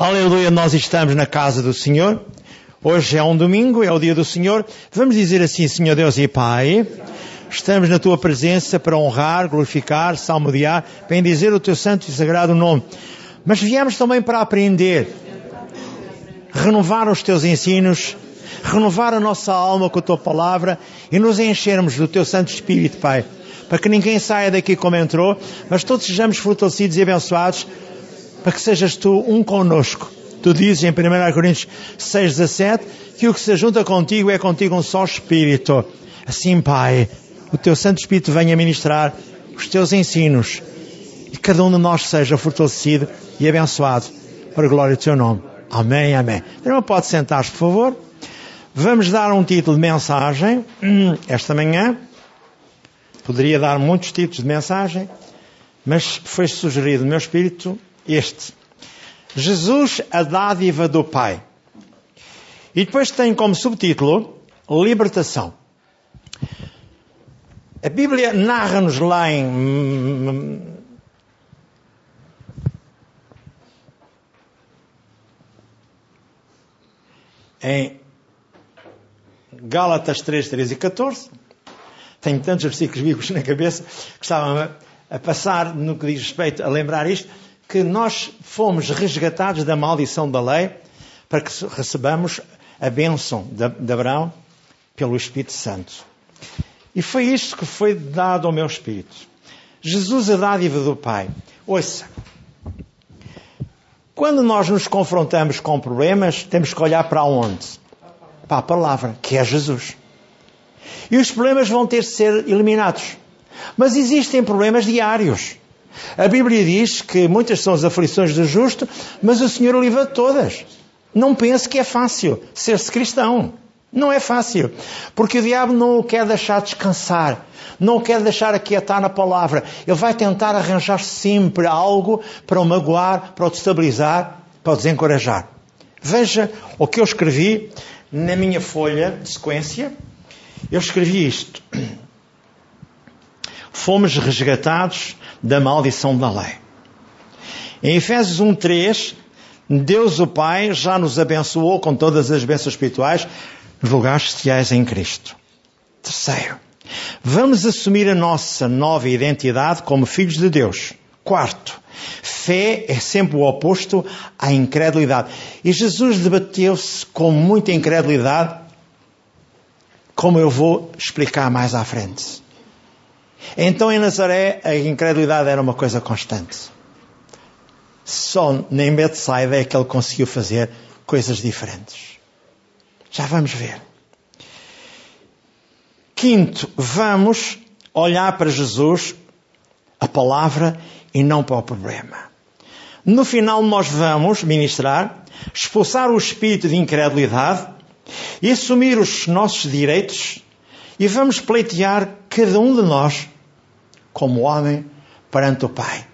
Aleluia, nós estamos na casa do Senhor. Hoje é um domingo, é o dia do Senhor. Vamos dizer assim, Senhor Deus e Pai, estamos na tua presença para honrar, glorificar, salmodiar, bendizer o teu santo e sagrado nome. Mas viemos também para aprender, renovar os teus ensinos, renovar a nossa alma com a tua palavra e nos enchermos do teu Santo Espírito, Pai, para que ninguém saia daqui como entrou, mas todos sejamos fortalecidos e abençoados para que sejas tu um conosco. Tu dizes em 1 Coríntios 6, 17 que o que se junta contigo é contigo um só Espírito. Assim, Pai, o teu Santo Espírito venha ministrar os teus ensinos e cada um de nós seja fortalecido e abençoado para a glória do teu nome. Amém, amém. Irmão, pode sentar-se, por favor. Vamos dar um título de mensagem esta manhã. Poderia dar muitos títulos de mensagem, mas foi sugerido no meu espírito este. Jesus, a dádiva do Pai. E depois tem como subtítulo Libertação. A Bíblia narra-nos lá em. em Gálatas 3, 13 e 14. Tenho tantos versículos bíblicos na cabeça que estavam a passar no que diz respeito a lembrar isto que nós fomos resgatados da maldição da lei para que recebamos a bênção de Abraão pelo Espírito Santo. E foi isto que foi dado ao meu Espírito. Jesus, a dádiva do Pai. Ouça. Quando nós nos confrontamos com problemas, temos que olhar para onde? Para a palavra, que é Jesus. E os problemas vão ter de ser eliminados. Mas existem problemas diários. A Bíblia diz que muitas são as aflições do justo, mas o Senhor livra todas. Não pense que é fácil ser-se cristão. Não é fácil. Porque o diabo não o quer deixar descansar. Não o quer deixar aquietar na palavra. Ele vai tentar arranjar sempre algo para o magoar, para o destabilizar, para o desencorajar. Veja o que eu escrevi na minha folha de sequência. Eu escrevi isto. Fomos resgatados da maldição da lei. Em Efésios 1.3, Deus o Pai já nos abençoou com todas as bênçãos espirituais lugares celestiais em Cristo. Terceiro, vamos assumir a nossa nova identidade como filhos de Deus. Quarto, fé é sempre o oposto à incredulidade. E Jesus debateu-se com muita incredulidade, como eu vou explicar mais à frente. Então em Nazaré a incredulidade era uma coisa constante. Só nem Betsaida é que ele conseguiu fazer coisas diferentes. Já vamos ver. Quinto, vamos olhar para Jesus, a palavra, e não para o problema. No final nós vamos ministrar, expulsar o espírito de incredulidade e assumir os nossos direitos e vamos pleitear cada um de nós como homem perante o Pai,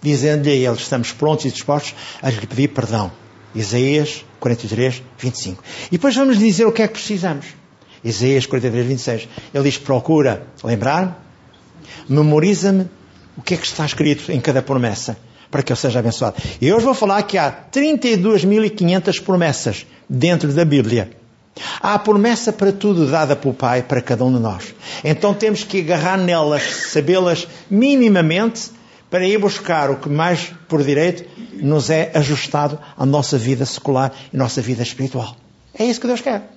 dizendo-lhe a ele: estamos prontos e dispostos a lhe pedir perdão. Isaías 43, 25. E depois vamos dizer o que é que precisamos. Isaías 43, 26. Ele diz: procura lembrar, memoriza-me o que é que está escrito em cada promessa, para que eu seja abençoado. E hoje vou falar que há 32.500 promessas dentro da Bíblia. Há a promessa para tudo dada pelo Pai para cada um de nós. Então temos que agarrar nelas, sabê-las minimamente, para ir buscar o que mais por direito nos é ajustado à nossa vida secular e nossa vida espiritual. É isso que Deus quer.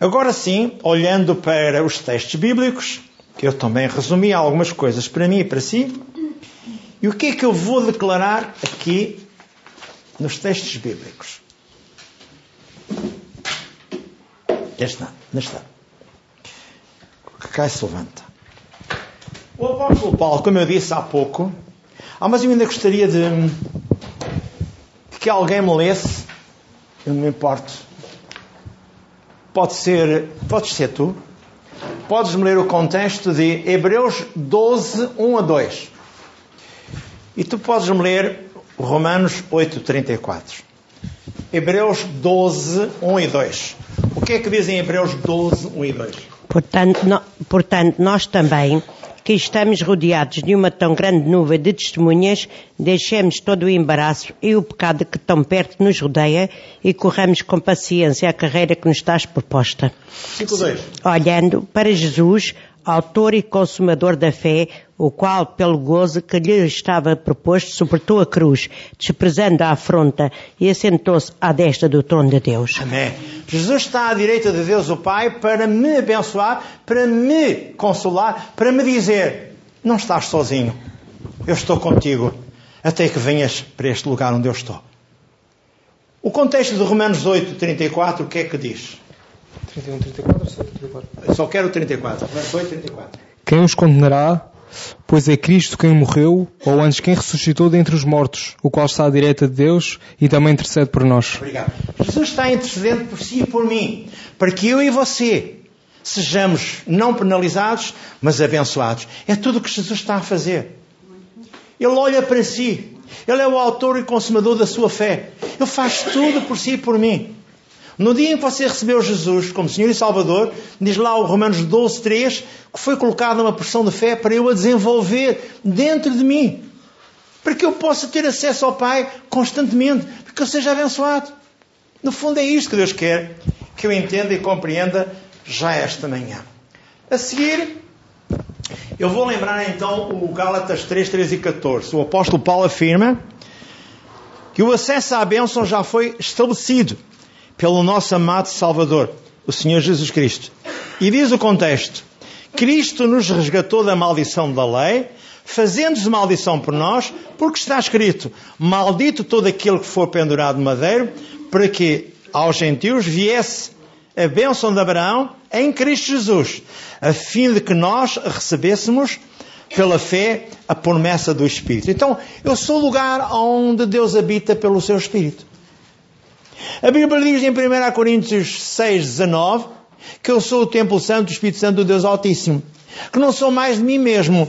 Agora sim, olhando para os textos bíblicos, que eu também resumi algumas coisas para mim e para si, e o que é que eu vou declarar aqui nos textos bíblicos? Não. Que cai se levanta. O apóstolo Paulo, como eu disse há pouco, ah, mas eu ainda gostaria de, de que alguém me lesse, eu não me importo. Pode ser, podes ser tu. Podes-me ler o contexto de Hebreus 12, 1 a 2. E tu podes-me ler Romanos 8, 34. Hebreus 12, 1 e 2. O que é que diz em Hebreus 12, 1 e 2? Portanto, no, portanto, nós também, que estamos rodeados de uma tão grande nuvem de testemunhas, deixemos todo o embaraço e o pecado que tão perto nos rodeia e corramos com paciência a carreira que nos está proposta. 5.2. Olhando para Jesus, autor e consumador da fé, o qual, pelo gozo que lhe estava proposto, suportou a cruz, desprezando a afronta, e assentou-se à destra do trono de Deus. Amém. Jesus está à direita de Deus o Pai para me abençoar, para me consolar, para me dizer: não estás sozinho, eu estou contigo, até que venhas para este lugar onde eu estou. O contexto de Romanos 8, 34, o que é que diz? 31, 34, 34. Eu só quero o 34. Romanos 8, 34. Quem os condenará? Pois é Cristo quem morreu, ou antes quem ressuscitou dentre os mortos, o qual está à direita de Deus e também intercede por nós. Obrigado. Jesus está intercedendo por si e por mim, para que eu e você sejamos não penalizados, mas abençoados. É tudo o que Jesus está a fazer. Ele olha para si. Ele é o autor e consumador da sua fé. Ele faz tudo por si e por mim. No dia em que você recebeu Jesus como Senhor e Salvador, diz lá o Romanos 12, 3, que foi colocada uma porção de fé para eu a desenvolver dentro de mim. Para que eu possa ter acesso ao Pai constantemente. Para que eu seja abençoado. No fundo é isto que Deus quer que eu entenda e compreenda já esta manhã. A seguir, eu vou lembrar então o Gálatas 3, 13 e 14. O apóstolo Paulo afirma que o acesso à bênção já foi estabelecido pelo nosso amado Salvador, o Senhor Jesus Cristo. E diz o contexto: Cristo nos resgatou da maldição da lei, fazendo-se maldição por nós, porque está escrito: Maldito todo aquele que for pendurado no madeiro, para que aos gentios viesse a bênção de Abraão em Cristo Jesus, a fim de que nós recebêssemos pela fé a promessa do Espírito. Então, eu sou o lugar onde Deus habita pelo seu Espírito. A Bíblia diz em 1 Coríntios 6, 19 que eu sou o templo santo, o Espírito Santo do Deus Altíssimo. Que não sou mais de mim mesmo,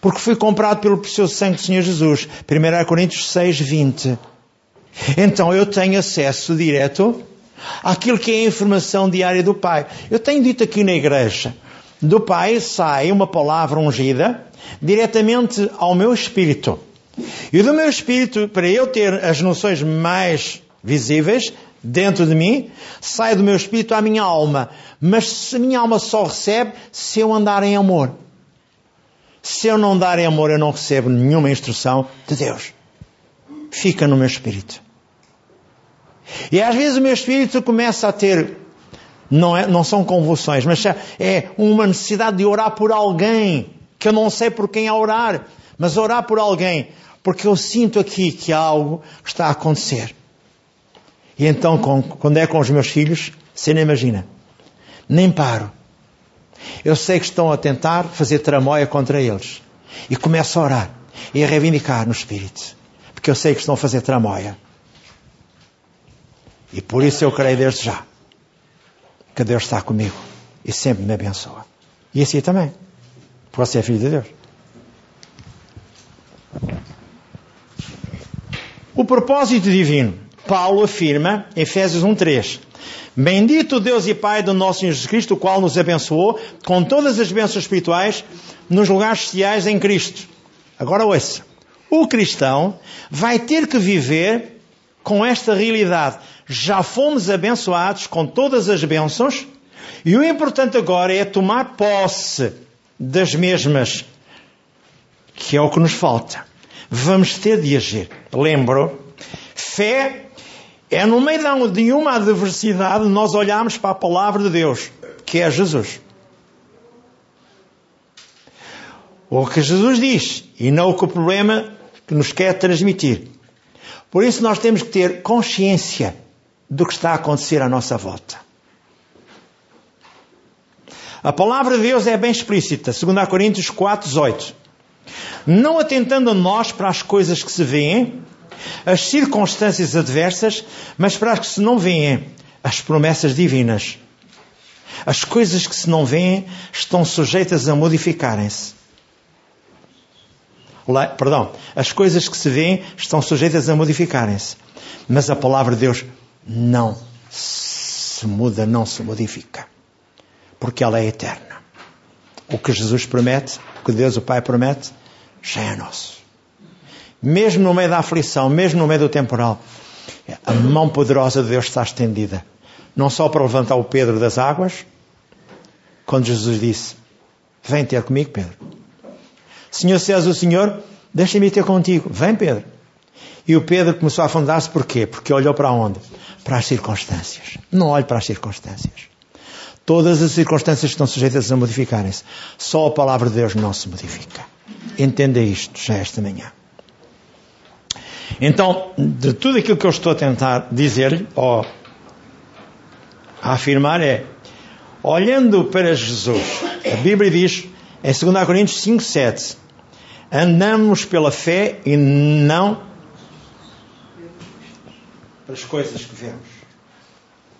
porque fui comprado pelo precioso sangue do Senhor Jesus. 1 Coríntios 6, 20. Então eu tenho acesso direto àquilo que é a informação diária do Pai. Eu tenho dito aqui na igreja, do Pai sai uma palavra ungida diretamente ao meu espírito. E do meu espírito, para eu ter as noções mais visíveis dentro de mim, sai do meu espírito à minha alma. Mas a minha alma só recebe se eu andar em amor. Se eu não dar em amor, eu não recebo nenhuma instrução de Deus. Fica no meu espírito. E às vezes o meu espírito começa a ter, não, é, não são convulsões, mas é uma necessidade de orar por alguém, que eu não sei por quem a orar, mas orar por alguém, porque eu sinto aqui que algo está a acontecer. E então, com, quando é com os meus filhos, você nem imagina. Nem paro. Eu sei que estão a tentar fazer tramóia contra eles. E começo a orar e a reivindicar no Espírito. Porque eu sei que estão a fazer tramóia. E por isso eu creio desde já que Deus está comigo e sempre me abençoa. E assim também. Porque você é filho de Deus. O propósito divino Paulo afirma, Efésios 1.3, Bendito Deus e Pai do nosso Senhor Jesus Cristo, o qual nos abençoou com todas as bênçãos espirituais nos lugares celestiais em Cristo. Agora ouça. O cristão vai ter que viver com esta realidade. Já fomos abençoados com todas as bênçãos e o importante agora é tomar posse das mesmas, que é o que nos falta. Vamos ter de agir. Lembro, fé é no meio de uma adversidade nós olhamos para a palavra de Deus, que é Jesus. O que Jesus diz e não o que o problema que nos quer transmitir. Por isso nós temos que ter consciência do que está a acontecer à nossa volta. A palavra de Deus é bem explícita, 2 Coríntios 4, 18. Não atentando a nós para as coisas que se veem, as circunstâncias adversas, mas para as que se não veem, as promessas divinas. As coisas que se não veem estão sujeitas a modificarem-se. Perdão, as coisas que se veem estão sujeitas a modificarem-se. Mas a palavra de Deus não se muda, não se modifica. Porque ela é eterna. O que Jesus promete que Deus o Pai promete já é nosso. Mesmo no meio da aflição, mesmo no meio do temporal, a mão poderosa de Deus está estendida. Não só para levantar o Pedro das águas, quando Jesus disse: Vem ter comigo, Pedro. Senhor, se és o Senhor, deixa-me ter contigo. Vem, Pedro. E o Pedro começou a afundar-se porquê? Porque olhou para onde? Para as circunstâncias. Não olhe para as circunstâncias. Todas as circunstâncias estão sujeitas a modificarem-se. Só a palavra de Deus não se modifica. Entenda isto já esta manhã. Então, de tudo aquilo que eu estou a tentar dizer-lhe, ou a afirmar, é olhando para Jesus, a Bíblia diz, em 2 Coríntios 5, 7, andamos pela fé e não pelas coisas que vemos.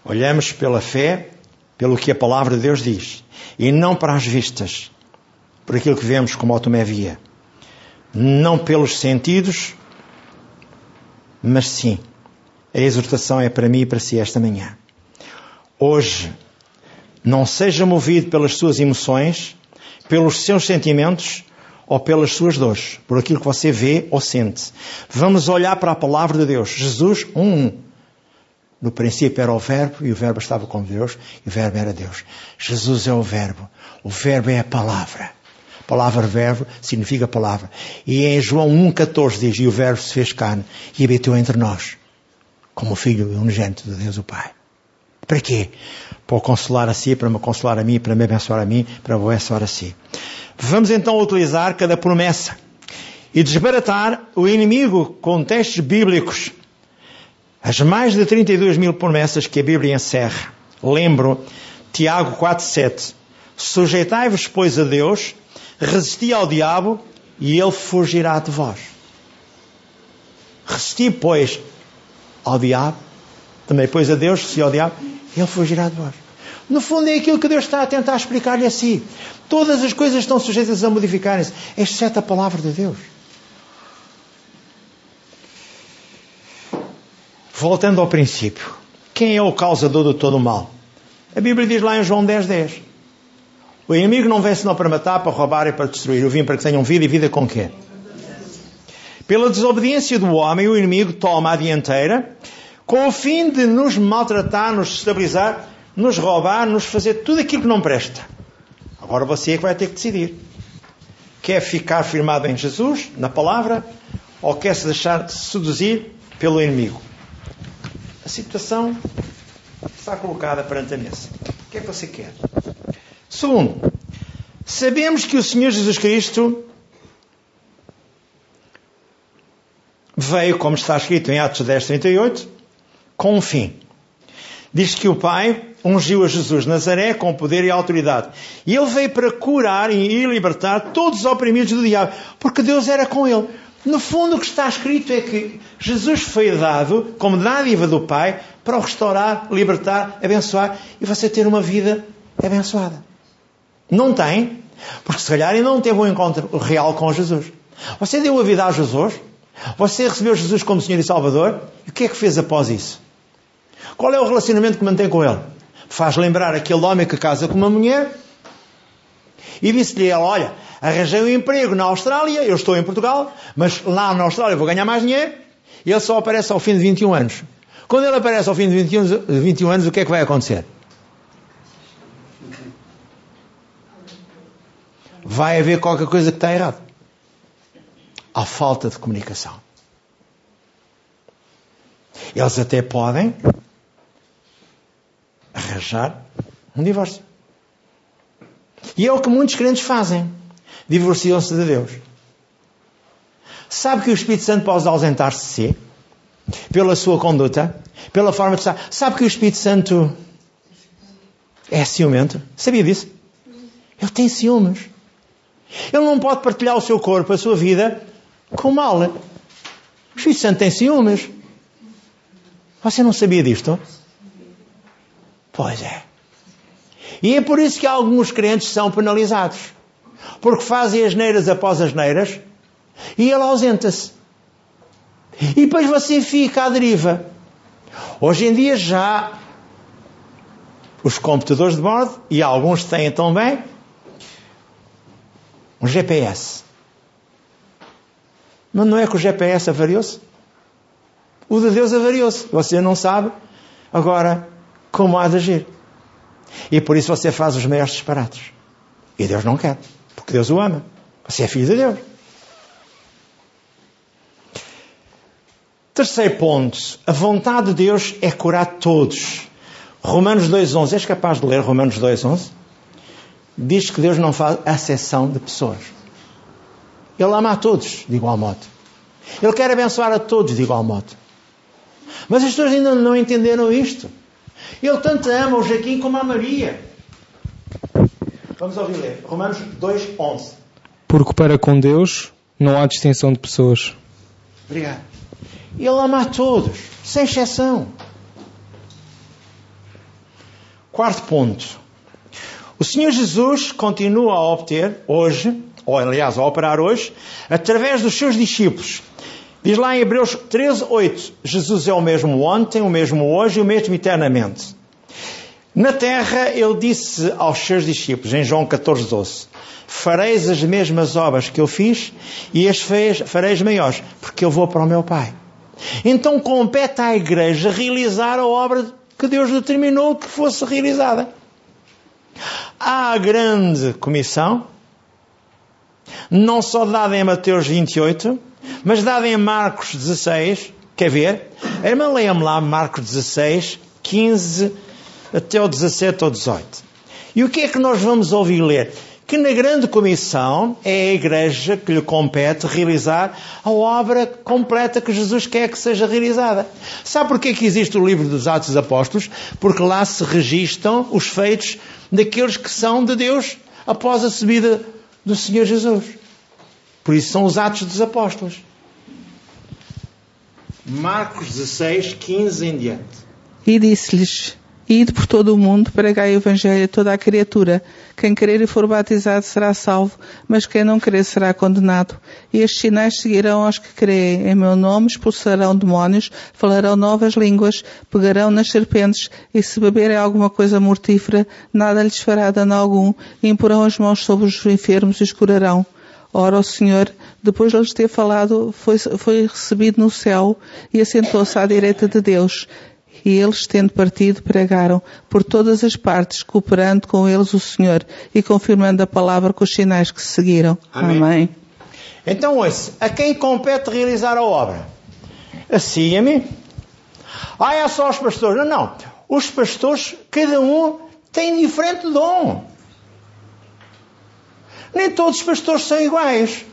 Olhamos pela fé, pelo que a palavra de Deus diz, e não para as vistas, por aquilo que vemos como o via. Não pelos sentidos, mas sim, a exortação é para mim e para si esta manhã. Hoje, não seja movido pelas suas emoções, pelos seus sentimentos ou pelas suas dores, por aquilo que você vê ou sente. Vamos olhar para a palavra de Deus. Jesus, um. No princípio era o Verbo e o Verbo estava com Deus e o Verbo era Deus. Jesus é o Verbo. O Verbo é a palavra. Palavra Verbo significa palavra. E em João 1,14 diz: E o Verbo se fez carne e habitou entre nós, como Filho unigênito de Deus o Pai. Para quê? Para consolar a si, para me consolar a mim, para me abençoar a mim, para me abençoar a si. Vamos então utilizar cada promessa e desbaratar o inimigo com textos bíblicos. As mais de 32 mil promessas que a Bíblia encerra. Lembro Tiago 4,7. Sujeitai-vos, pois, a Deus, resisti ao diabo e ele fugirá de vós. Resisti, pois, ao diabo, também, pois, a Deus, resisti ao diabo, ele fugirá de vós. No fundo é aquilo que Deus está a tentar explicar-lhe a si. Todas as coisas estão sujeitas a modificarem-se, exceto a palavra de Deus. Voltando ao princípio. Quem é o causador de todo o mal? A Bíblia diz lá em João 10, 10. O inimigo não vem senão para matar, para roubar e para destruir. Eu vim para que tenham vida e vida com quê? Pela desobediência do homem, o inimigo toma a dianteira com o fim de nos maltratar, nos estabilizar nos roubar, nos fazer tudo aquilo que não presta. Agora você é que vai ter que decidir. Quer ficar firmado em Jesus, na palavra, ou quer se deixar seduzir pelo inimigo? A situação está colocada perante a mesa. O que é que você quer? Segundo, sabemos que o Senhor Jesus Cristo veio, como está escrito em Atos 10, 38, com um fim. Diz que o Pai ungiu a Jesus Nazaré com poder e autoridade. E ele veio para curar e libertar todos os oprimidos do diabo, porque Deus era com ele. No fundo, o que está escrito é que Jesus foi dado como dádiva do Pai para o restaurar, libertar, abençoar e você ter uma vida abençoada. Não tem, porque se calhar ainda não teve um encontro real com Jesus. Você deu a vida a Jesus, você recebeu Jesus como Senhor e Salvador, e o que é que fez após isso? Qual é o relacionamento que mantém com Ele? faz lembrar aquele homem que casa com uma mulher e disse-lhe ela, olha, arranjei um emprego na Austrália, eu estou em Portugal, mas lá na Austrália vou ganhar mais dinheiro, e ele só aparece ao fim de 21 anos. Quando ele aparece ao fim de 21, 21 anos, o que é que vai acontecer? Vai haver qualquer coisa que está errado. Há falta de comunicação. Eles até podem arranjar um divórcio. E é o que muitos crentes fazem. Divorciam-se de Deus. Sabe que o Espírito Santo pode ausentar-se? Pela sua conduta? Pela forma de estar? Sabe que o Espírito Santo é ciumento? Sabia disso? Ele tem ciúmes. Ele não pode partilhar o seu corpo, a sua vida, com o mal. O Espírito Santo tem ciúmes. Você não sabia disto? Pois é. E é por isso que alguns crentes são penalizados. Porque fazem as neiras após as neiras e ele ausenta-se. E depois você fica à deriva. Hoje em dia já os computadores de bordo, e alguns têm também, Um GPS. Mas não é que o GPS avariou-se? O de Deus avariou-se. Você não sabe agora como há de agir. E por isso você faz os maiores disparates. E Deus não quer. Porque Deus o ama. Você é filho de Deus. Terceiro ponto. A vontade de Deus é curar todos. Romanos 2.11. És capaz de ler Romanos 2.11? Diz que Deus não faz acessão de pessoas. Ele ama a todos de igual modo. Ele quer abençoar a todos de igual modo. Mas as pessoas ainda não entenderam isto. Ele tanto ama o Joaquim como a Maria. Vamos ouvir ler. Romanos 2.11. Porque para com Deus não há distinção de pessoas. Obrigado. Ele ama a todos, sem exceção. Quarto ponto. O Senhor Jesus continua a obter hoje, ou aliás, a operar hoje, através dos seus discípulos. Diz lá em Hebreus 13, 8: Jesus é o mesmo ontem, o mesmo hoje e o mesmo eternamente. Na terra, ele disse aos seus discípulos, em João 14, 12: Fareis as mesmas obras que eu fiz e as fareis maiores, porque eu vou para o meu Pai. Então compete à igreja realizar a obra que Deus determinou que fosse realizada. A grande comissão, não só dada em Mateus 28, mas dada em Marcos 16. Quer ver? A irmã leia-me lá Marcos 16, 15 até o 17 ou 18. E o que é que nós vamos ouvir ler? Que na grande comissão é a igreja que lhe compete realizar a obra completa que Jesus quer que seja realizada. Sabe porquê que existe o livro dos Atos dos Apóstolos? Porque lá se registam os feitos daqueles que são de Deus após a subida do Senhor Jesus. Por isso são os Atos dos Apóstolos. Marcos 16, 15 em diante. E disse-lhes: Ide por todo o mundo, pregai o Evangelho a toda a criatura. Quem crer e for batizado será salvo, mas quem não crer será condenado. E estes sinais seguirão aos que creem. Em meu nome expulsarão demónios, falarão novas línguas, pegarão nas serpentes, e se beberem alguma coisa mortífera, nada lhes fará dano algum, e imporão as mãos sobre os enfermos e os curarão. Ora, o Senhor, depois de lhes ter falado, foi, foi recebido no céu e assentou-se à direita de Deus e eles, tendo partido, pregaram por todas as partes, cooperando com eles o Senhor e confirmando a palavra com os sinais que se seguiram. Amém. Amém. Então, ouça, a quem compete realizar a obra? A si e a mim. Ah, é só os pastores. Não, não. Os pastores, cada um tem diferente dom. Nem todos os pastores são iguais.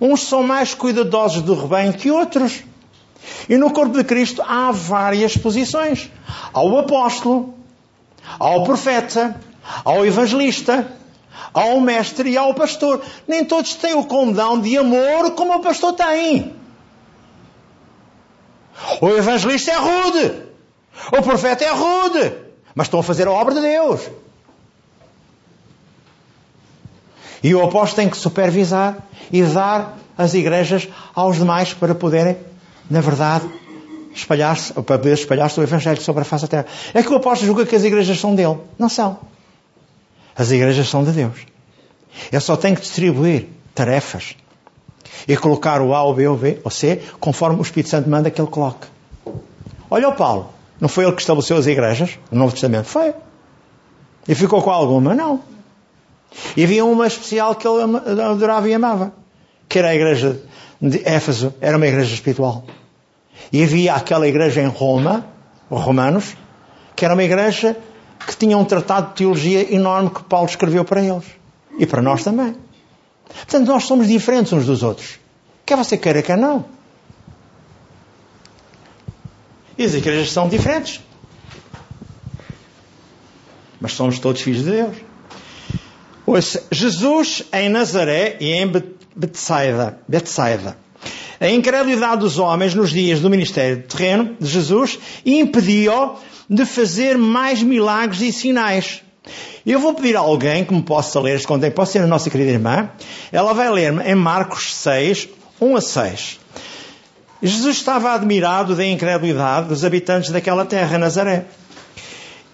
Uns são mais cuidadosos do rebanho que outros. E no corpo de Cristo há várias posições. Há o apóstolo, há o profeta, há o evangelista, há o mestre e há o pastor. Nem todos têm o condão de amor como o pastor tem. O evangelista é rude. O profeta é rude. Mas estão a fazer a obra de Deus. E o apóstolo tem que supervisar e dar as igrejas aos demais para poderem na verdade, espalhar-se, para poder espalhar-se o Evangelho sobre a face da terra. É que o apóstolo julga que as igrejas são dele. Não são. As igrejas são de Deus. Ele só tem que distribuir tarefas e colocar o A, o B, o B, o C, conforme o Espírito Santo manda que ele coloque. Olha o Paulo. Não foi ele que estabeleceu as igrejas no Novo Testamento? Foi. E ficou com alguma? Não. E havia uma especial que ele adorava e amava, que era a igreja de Éfeso era uma igreja espiritual. E havia aquela igreja em Roma, os romanos, que era uma igreja que tinha um tratado de teologia enorme que Paulo escreveu para eles. E para nós também. Portanto, nós somos diferentes uns dos outros. Quer você queira, quer não. E as igrejas são diferentes. Mas somos todos filhos de Deus. Ouça, Jesus em Nazaré e em Betsaida, Betsaida. A incredulidade dos homens nos dias do ministério terreno de Jesus impediu de fazer mais milagres e sinais. Eu vou pedir a alguém que me possa ler este contexto, pode ser a nossa querida irmã, ela vai ler-me em Marcos 6, 1 a 6. Jesus estava admirado da incredulidade dos habitantes daquela terra, Nazaré.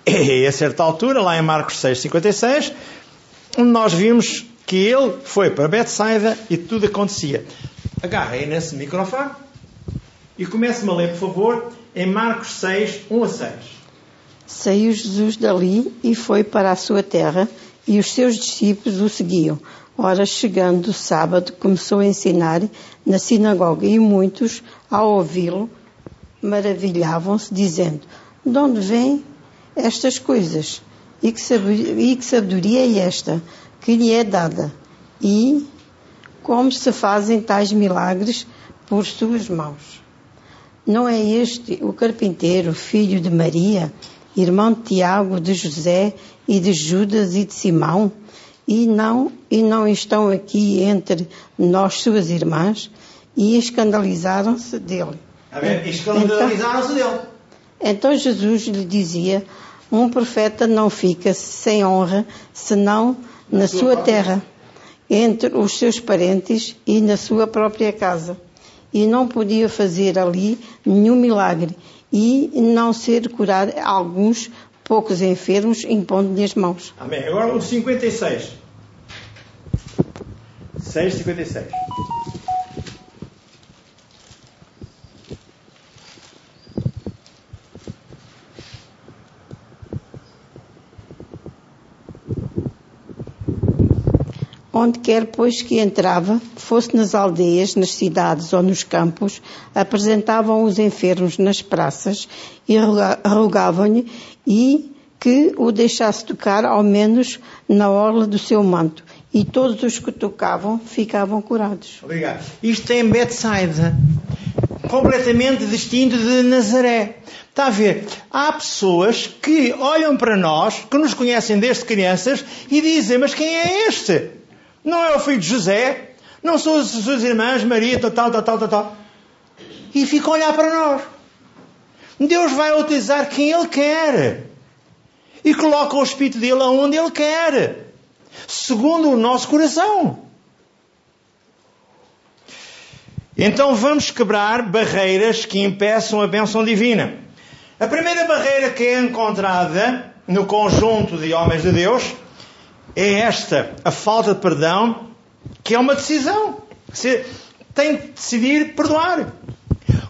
E a certa altura, lá em Marcos 6, 56, nós vimos que ele foi para Betsaida e tudo acontecia. Agarra aí nesse microfone e comece-me a ler, por favor, em Marcos 6, 1 a 6. Saiu Jesus dali e foi para a sua terra, e os seus discípulos o seguiam. Ora, chegando o sábado, começou a ensinar na sinagoga, e muitos, ao ouvi-lo, maravilhavam-se, dizendo: De onde vêm estas coisas? E que sabedoria é esta que lhe é dada? E como se fazem tais milagres por suas mãos? Não é este o carpinteiro, filho de Maria, irmão de Tiago, de José e de Judas e de Simão? E não, e não estão aqui entre nós suas irmãs? E escandalizaram-se dele. Escandalizaram-se dele. Então Jesus lhe dizia: Um profeta não fica sem honra, senão na sua terra, entre os seus parentes e na sua própria casa. E não podia fazer ali nenhum milagre e não ser curar alguns poucos enfermos impondo-lhe as mãos. Amém. Agora o 56. 6, Onde quer, pois, que entrava, fosse nas aldeias, nas cidades ou nos campos, apresentavam os enfermos nas praças e rogavam-lhe e que o deixasse tocar ao menos na orla do seu manto. E todos os que tocavam ficavam curados. Obrigado. Isto é em Betsaida, completamente distinto de Nazaré. Está a ver? Há pessoas que olham para nós, que nos conhecem desde crianças, e dizem: Mas quem é este? Não é o filho de José? Não são as suas irmãs, Maria, tal, tal, tal, tal, tal. E ficam a olhar para nós. Deus vai utilizar quem Ele quer. E coloca o Espírito dele aonde Ele quer. Segundo o nosso coração. Então vamos quebrar barreiras que impeçam a bênção divina. A primeira barreira que é encontrada no conjunto de homens de Deus é esta, a falta de perdão, que é uma decisão. Você tem que decidir perdoar.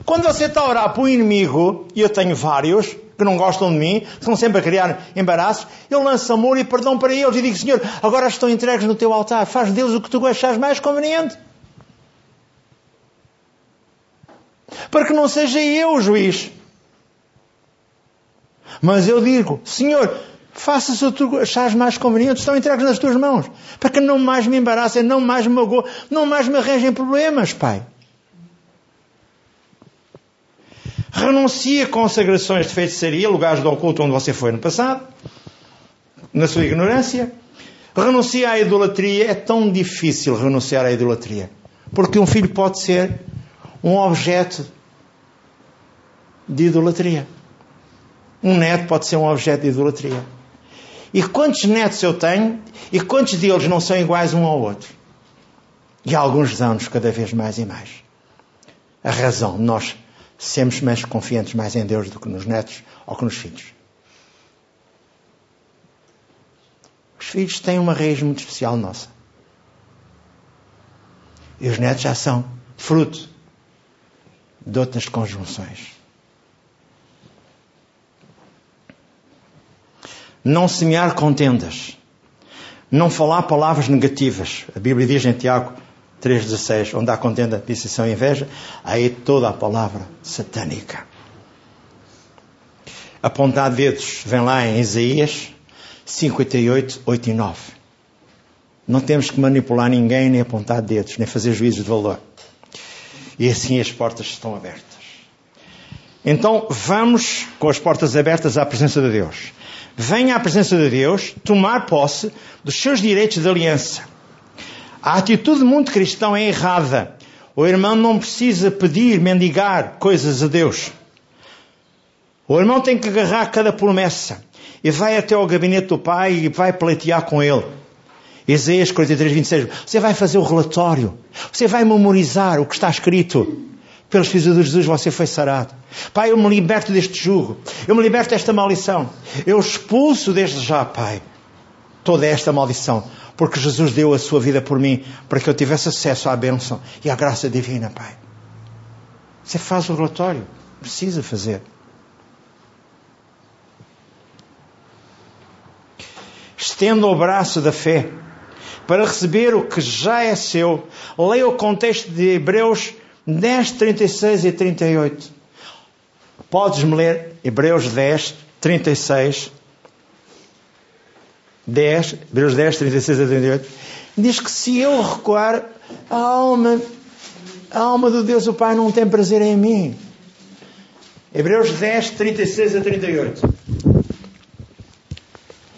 Quando você está a orar para o inimigo, e eu tenho vários que não gostam de mim, estão sempre a criar embaraços, eu lanço amor e perdão para eles e digo, Senhor, agora estão entregues no teu altar, faz deles o que tu achas mais conveniente. Para que não seja eu o juiz. Mas eu digo, Senhor, Faça-se o que tu achares mais conveniente, estão entregues nas tuas mãos. Para que não mais me embaraçem, não mais me magoem, não mais me arranjem problemas, Pai. Renuncie a consagrações de feitiçaria, lugares do oculto onde você foi no passado, na sua ignorância. Renuncie à idolatria. É tão difícil renunciar à idolatria. Porque um filho pode ser um objeto de idolatria. Um neto pode ser um objeto de idolatria. E quantos netos eu tenho e quantos deles não são iguais um ao outro? E alguns dão-nos cada vez mais e mais. A razão, nós sermos mais confiantes mais em Deus do que nos netos ou que nos filhos. Os filhos têm uma raiz muito especial nossa. E os netos já são fruto de outras conjunções. Não semear contendas. Não falar palavras negativas. A Bíblia diz em Tiago 3,16: onde há contenda, disseção e inveja, aí toda a palavra satânica. Apontar dedos, vem lá em Isaías 58, 8 e 9. Não temos que manipular ninguém, nem apontar dedos, nem fazer juízos de valor. E assim as portas estão abertas. Então vamos com as portas abertas à presença de Deus venha à presença de Deus tomar posse dos seus direitos de aliança. A atitude muito cristã é errada. O irmão não precisa pedir, mendigar coisas a Deus. O irmão tem que agarrar cada promessa e vai até ao gabinete do pai e vai pleitear com ele. Isaías 43, 26. Você vai fazer o relatório. Você vai memorizar o que está escrito. Pelos filhos de Jesus você foi sarado. Pai, eu me liberto deste jugo. Eu me liberto desta maldição. Eu expulso desde já, Pai, toda esta maldição. porque Jesus deu a sua vida por mim, para que eu tivesse acesso à bênção e à graça divina, Pai. Você faz o relatório, precisa fazer. Estenda o braço da fé para receber o que já é seu. Leia o contexto de Hebreus 10, 36 e 38. Podes-me ler Hebreus 10, 36 10, Hebreus 10, 36 a 38, diz que se eu recuar, a alma, a alma do Deus o Pai não tem prazer em mim. Hebreus 10, 36 a 38.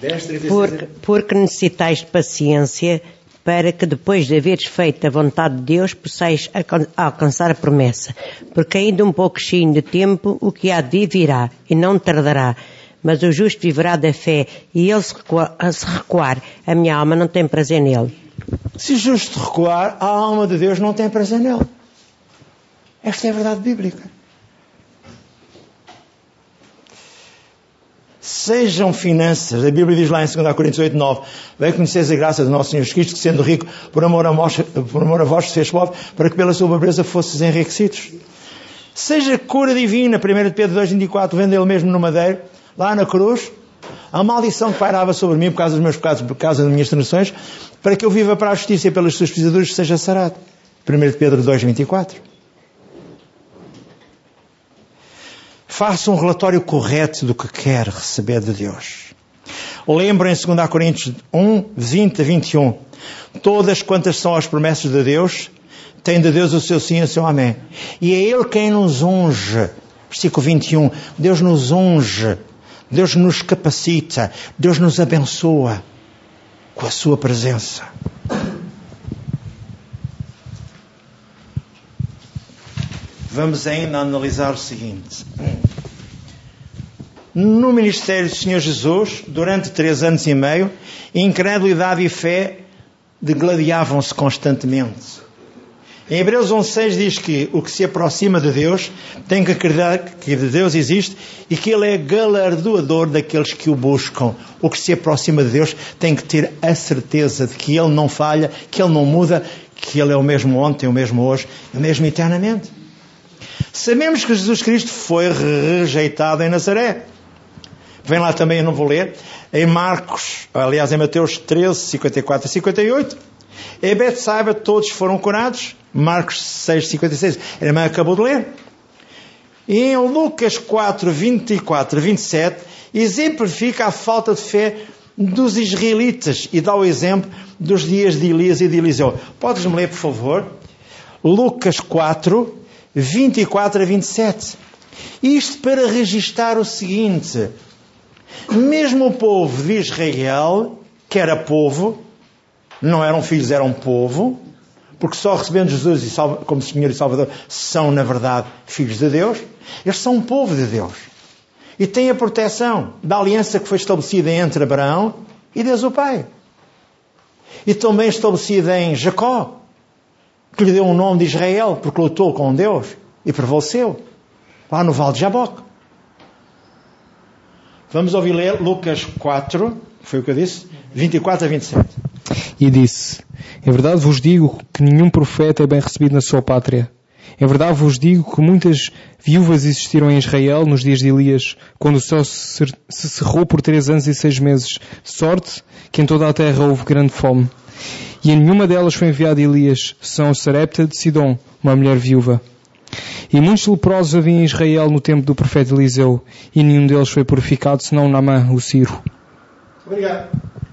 10, 36 porque, necessitais de paciência para que depois de haveres feito a vontade de Deus possais alcançar a promessa. Porque ainda um pouquinho de tempo o que há de vir virá e não tardará mas o justo viverá da fé, e ele se recuar, se recuar, a minha alma não tem prazer nele. Se o justo recuar, a alma de Deus não tem prazer nele. Esta é a verdade bíblica. Sejam finanças, a Bíblia diz lá em 2 Coríntios 8, 9: Vem conheceres a graça do nosso Senhor Jesus Cristo, que sendo rico, por amor a vós, por amor a vós se fez pobre, para que pela sua pobreza fosses enriquecidos. Seja cura divina, 1 Pedro 2, 24, vendo ele mesmo no madeiro, lá na cruz, a maldição que pairava sobre mim por causa dos meus pecados, por causa das minhas transgressões, para que eu viva para a justiça e pelas suas pisaduras seja sarado. 1 Pedro 2, 24. Faça um relatório correto do que quer receber de Deus. Lembrem 2 Coríntios 1, 20 a 21. Todas quantas são as promessas de Deus, tem de Deus o seu sim e o seu amém. E é Ele quem nos unge. Versículo 21. Deus nos unge Deus nos capacita, Deus nos abençoa com a Sua presença. Vamos ainda analisar o seguinte. No ministério do Senhor Jesus, durante três anos e meio, incredulidade e fé degladiavam-se constantemente. Em Hebreus 11.6 diz que o que se aproxima de Deus tem que acreditar que Deus existe e que Ele é galardoador daqueles que o buscam. O que se aproxima de Deus tem que ter a certeza de que Ele não falha, que Ele não muda, que Ele é o mesmo ontem, o mesmo hoje, o mesmo eternamente. Sabemos que Jesus Cristo foi rejeitado em Nazaré. Vem lá também, eu não vou ler, em Marcos, aliás em Mateus 13, 54 a 58. Em Betsaiba todos foram curados, Marcos 6, 56. A irmã acabou de ler. E em Lucas 4, 24 a 27, exemplifica a falta de fé dos israelitas e dá o exemplo dos dias de Elias e de Eliseu. Podes-me ler, por favor? Lucas 4, 24 a 27. Isto para registar o seguinte: mesmo o povo de Israel, que era povo, não eram filhos, eram povo, porque só recebendo Jesus como Senhor e Salvador são, na verdade, filhos de Deus. Eles são um povo de Deus. E têm a proteção da aliança que foi estabelecida entre Abraão e Deus o Pai. E também estabelecida em Jacó, que lhe deu o nome de Israel, porque lutou com Deus e prevaleceu, lá no Vale de Jaboque. Vamos ouvir ler Lucas 4, foi o que eu disse, 24 a 27 e disse: Em verdade vos digo que nenhum profeta é bem recebido na sua pátria. Em verdade vos digo que muitas viúvas existiram em Israel nos dias de Elias, quando o céu se cerrou por três anos e seis meses, sorte que em toda a terra houve grande fome. E em nenhuma delas foi enviado Elias, são Sarepta de Sidom, uma mulher viúva. E muitos leprosos havia em Israel no tempo do profeta Eliseu, e nenhum deles foi purificado, senão Namã, o Ciro. Obrigado.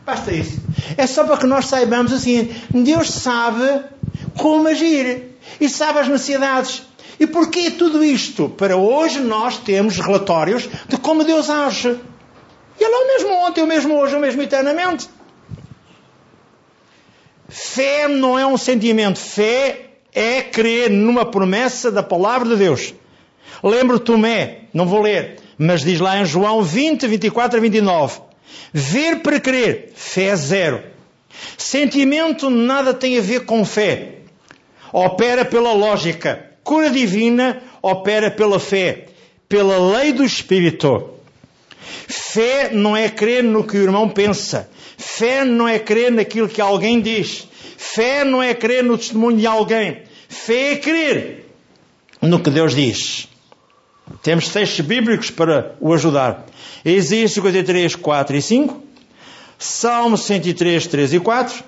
Basta isso. É só para que nós saibamos seguinte: Deus sabe como agir e sabe as necessidades. E porquê tudo isto? Para hoje nós temos relatórios de como Deus age. Ele é o mesmo ontem, o mesmo hoje, o mesmo eternamente. Fé não é um sentimento. Fé é crer numa promessa da palavra de Deus. Lembro Tomé, não vou ler, mas diz lá em João 20, 24 a 29. Ver para crer, fé zero. Sentimento nada tem a ver com fé. Opera pela lógica. Cura divina opera pela fé, pela lei do Espírito. Fé não é crer no que o irmão pensa. Fé não é crer naquilo que alguém diz. Fé não é crer no testemunho de alguém. Fé é crer no que Deus diz. Temos textos bíblicos para o ajudar. Isaías 53, 4 e 5. Salmo 103, 3 e 4.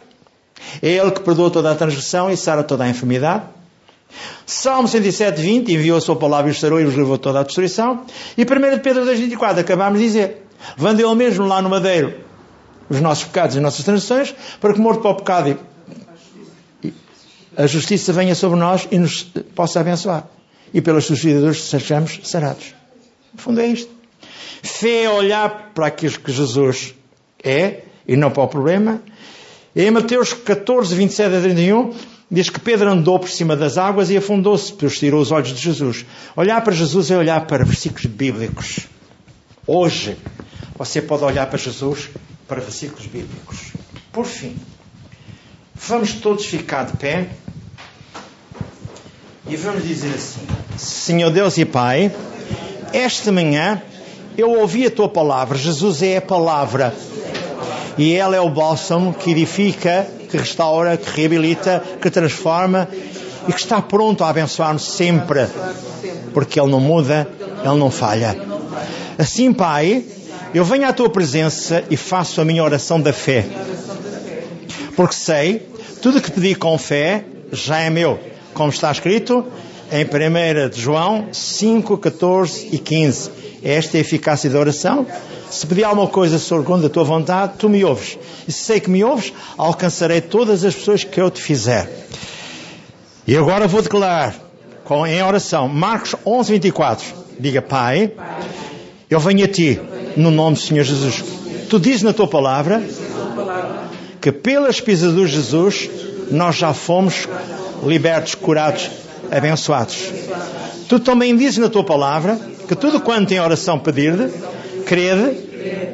É Ele que perdoa toda a transgressão e sara toda a enfermidade. Salmo 107, 20. Enviou a sua palavra e os sarou e os levou toda a destruição. E 1 Pedro 2, 24. Acabámos de dizer. Levando Ele mesmo lá no madeiro os nossos pecados e as nossas transgressões, para que morto para o pecado e a justiça venha sobre nós e nos possa abençoar. E pelas suas vidas sejamos sarados. No fundo é isto. Fé é olhar para aquilo que Jesus é e não para o problema. Em Mateus 14, 27 a 31, diz que Pedro andou por cima das águas e afundou-se, pois tirou os olhos de Jesus. Olhar para Jesus é olhar para versículos bíblicos. Hoje, você pode olhar para Jesus para versículos bíblicos. Por fim, vamos todos ficar de pé e vamos dizer assim: Senhor Deus e Pai, esta manhã eu ouvi a tua palavra. Jesus é a palavra e ela é o bálsamo que edifica, que restaura, que reabilita, que transforma e que está pronto a abençoar-nos sempre, porque Ele não muda, Ele não falha. Assim, Pai, eu venho à tua presença e faço a minha oração da fé. Porque sei, tudo que pedi com fé já é meu. Como está escrito em 1 de João 5, 14 e 15. Esta é a eficácia da oração. Se pedir alguma coisa segundo a tua vontade, tu me ouves. E se sei que me ouves, alcançarei todas as pessoas que eu te fizer. E agora vou declarar em oração Marcos 11, 24. Diga, Pai, eu venho a ti no nome do Senhor Jesus. Tu dizes na tua palavra que pelas pisaduras de Jesus nós já fomos libertos, curados, abençoados. Tu também dizes na tua palavra que tudo quanto em oração pedir-te, crede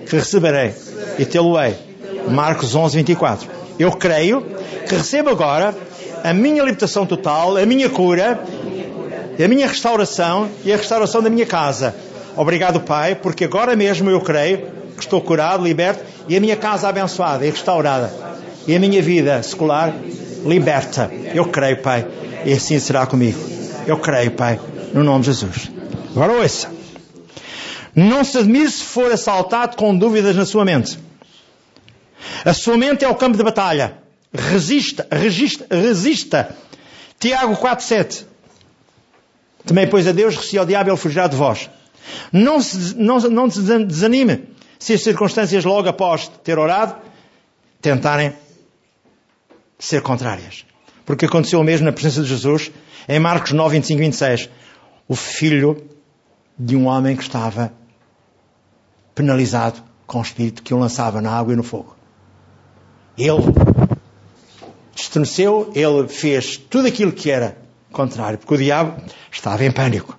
que receberei e tê-lo-ei. Marcos 11, 24. Eu creio que recebo agora a minha libertação total, a minha cura, a minha restauração e a restauração da minha casa Obrigado, Pai, porque agora mesmo eu creio que estou curado, liberto e a minha casa abençoada e restaurada. E a minha vida secular liberta. Eu creio, Pai, e assim será comigo. Eu creio, Pai, no nome de Jesus. Agora ouça. Não se admire se for assaltado com dúvidas na sua mente. A sua mente é o campo de batalha. Resista, resista, resista. Tiago 4,7. Também, pois, a Deus, receia o diabo, ele fugirá de vós. Não se, não, não se desanime se as circunstâncias logo após ter orado tentarem ser contrárias. Porque aconteceu o mesmo na presença de Jesus em Marcos 9, 25 e 26. O filho de um homem que estava penalizado com o espírito que o lançava na água e no fogo. Ele estremeceu, ele fez tudo aquilo que era contrário, porque o diabo estava em pânico.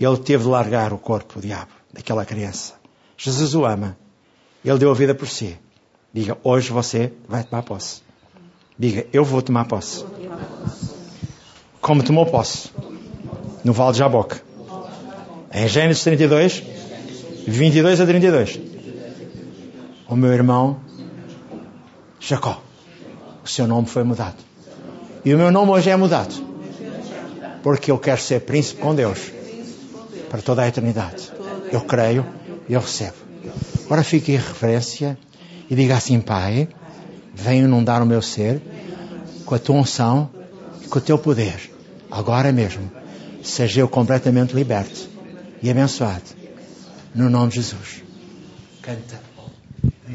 Ele teve de largar o corpo, o diabo, daquela criança. Jesus o ama. Ele deu a vida por si. Diga, hoje você vai tomar posse. Diga, eu vou tomar posse. Como tomou posse? No Vale de Jaboque. Em Gênesis 32, 22 a 32. O meu irmão Jacó. O seu nome foi mudado. E o meu nome hoje é mudado. Porque eu quero ser príncipe com Deus para toda a eternidade. Eu creio e eu recebo. Agora fique em referência e diga assim, Pai, venho inundar o meu ser com a tua unção e com o teu poder. Agora mesmo. Seja eu completamente liberto e abençoado. No nome de Jesus. Canta.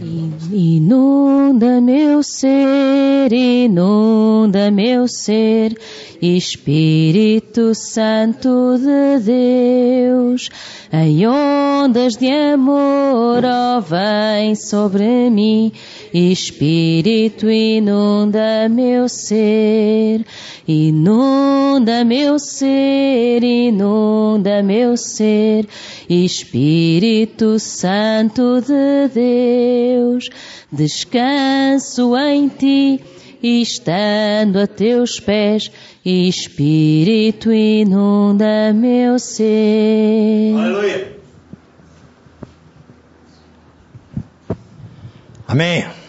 Inunda meu ser, inunda meu ser, Espírito Santo de Deus, em ondas de amor, ó, vem sobre mim, Espírito inunda meu ser, inunda meu ser, inunda meu ser, Espírito Santo de Deus, descanso em ti, estando a teus pés, Espírito inunda meu ser. Aleluia. Amém.